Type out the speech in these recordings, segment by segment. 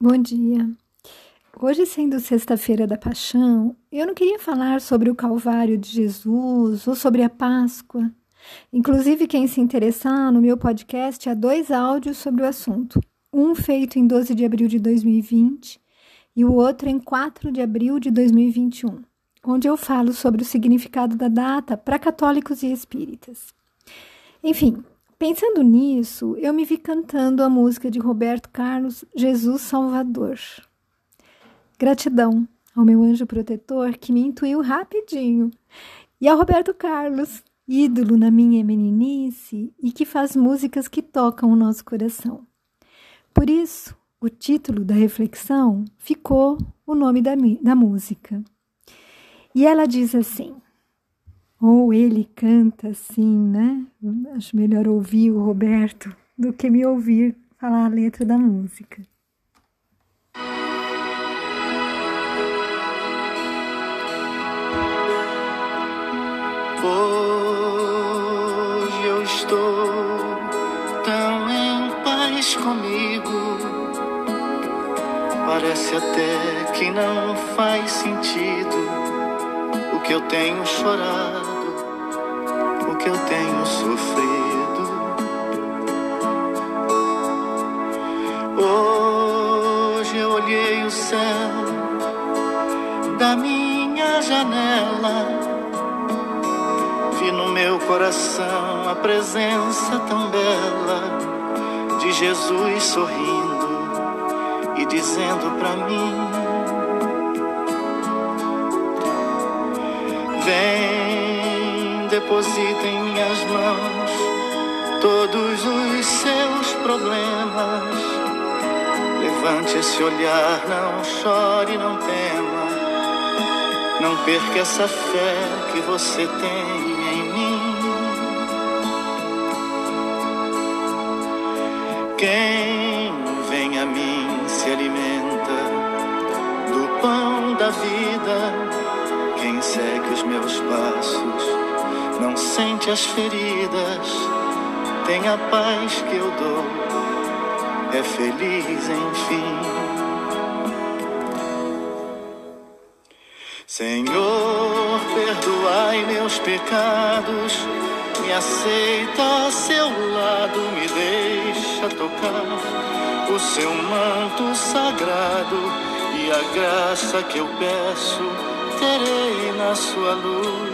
Bom dia. Hoje, sendo Sexta-feira da Paixão, eu não queria falar sobre o Calvário de Jesus ou sobre a Páscoa. Inclusive, quem se interessar no meu podcast, há dois áudios sobre o assunto. Um feito em 12 de abril de 2020 e o outro em 4 de abril de 2021, onde eu falo sobre o significado da data para católicos e espíritas. Enfim, Pensando nisso, eu me vi cantando a música de Roberto Carlos, Jesus Salvador. Gratidão ao meu anjo protetor que me intuiu rapidinho, e ao Roberto Carlos, ídolo na minha meninice e que faz músicas que tocam o nosso coração. Por isso, o título da reflexão ficou o nome da, da música. E ela diz assim: ou ele canta assim, né? Acho melhor ouvir o Roberto do que me ouvir falar a letra da música. Hoje eu estou tão em paz comigo. Parece até que não faz sentido o que eu tenho chorado que eu tenho sofrido. Hoje eu olhei o céu da minha janela, vi no meu coração a presença tão bela de Jesus sorrindo e dizendo para mim: Vem deposita em minhas mãos todos os seus problemas. Levante esse olhar, não chore, não tema. Não perca essa fé que você tem em mim. Quem vem a mim se alimenta do pão da vida. Quem segue os meus passos não sente as feridas, tem a paz que eu dou, é feliz enfim. Senhor, perdoai meus pecados, me aceita a seu lado, me deixa tocar o seu manto sagrado e a graça que eu peço terei na sua luz.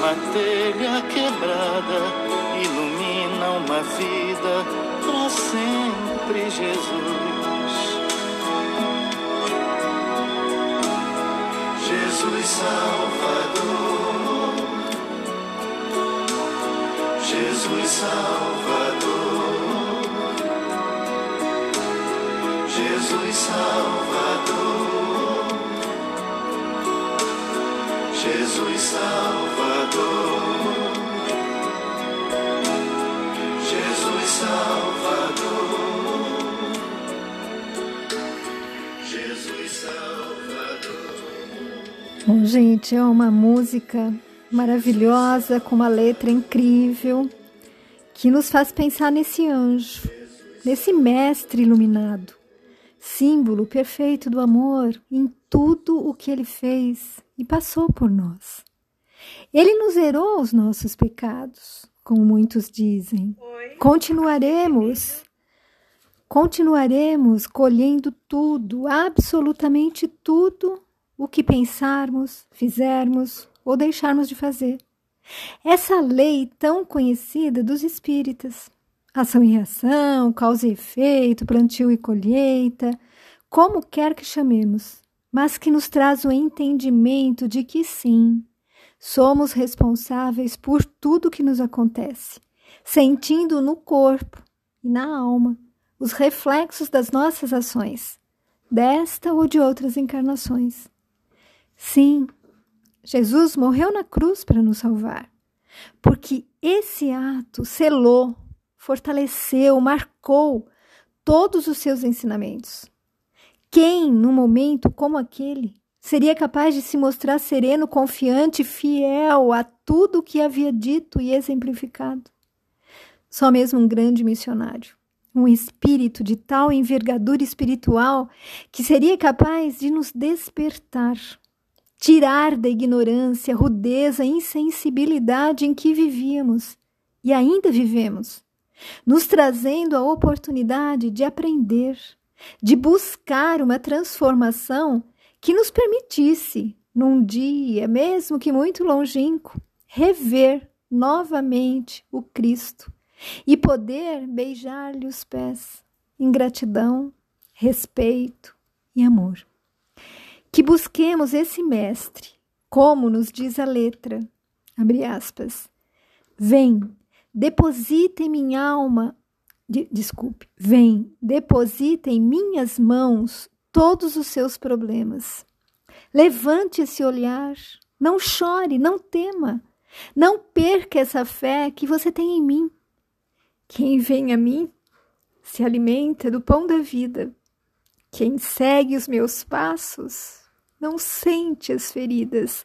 numa telha quebrada ilumina uma vida para sempre, Jesus. Jesus Salvador, Jesus Salvador, Jesus Salvador, Jesus Salvador, Jesus Salvador, Jesus Salvador. Bom, gente, é uma música maravilhosa, com uma letra incrível, que nos faz pensar nesse anjo, nesse mestre iluminado, símbolo perfeito do amor em tudo o que ele fez e passou por nós. Ele nos zerou os nossos pecados, como muitos dizem. Continuaremos continuaremos colhendo tudo, absolutamente tudo o que pensarmos, fizermos ou deixarmos de fazer. Essa lei tão conhecida dos espíritas, ação e reação, causa e efeito, plantio e colheita, como quer que chamemos, mas que nos traz o entendimento de que sim, somos responsáveis por tudo que nos acontece, sentindo no corpo e na alma os reflexos das nossas ações, desta ou de outras encarnações. Sim, Jesus morreu na cruz para nos salvar, porque esse ato selou, fortaleceu, marcou todos os seus ensinamentos. Quem, num momento como aquele, seria capaz de se mostrar sereno, confiante, fiel a tudo o que havia dito e exemplificado? Só mesmo um grande missionário, um espírito de tal envergadura espiritual que seria capaz de nos despertar tirar da ignorância, rudeza, insensibilidade em que vivíamos e ainda vivemos, nos trazendo a oportunidade de aprender, de buscar uma transformação que nos permitisse, num dia, mesmo que muito longínquo, rever novamente o Cristo e poder beijar-lhe os pés em gratidão, respeito e amor. Que busquemos esse mestre, como nos diz a letra, abre aspas, vem, deposita em minha alma, de, desculpe, vem, deposita em minhas mãos todos os seus problemas. Levante esse olhar, não chore, não tema, não perca essa fé que você tem em mim. Quem vem a mim se alimenta do pão da vida. Quem segue os meus passos não sente as feridas,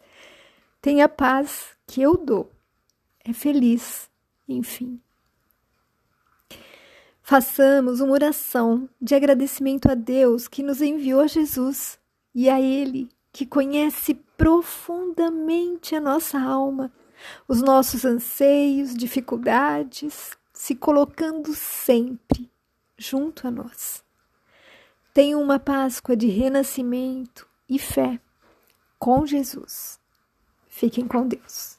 tem a paz que eu dou, é feliz, enfim. Façamos uma oração de agradecimento a Deus que nos enviou Jesus e a Ele que conhece profundamente a nossa alma, os nossos anseios, dificuldades, se colocando sempre junto a nós. Tenha uma Páscoa de renascimento e fé com Jesus. Fiquem com Deus.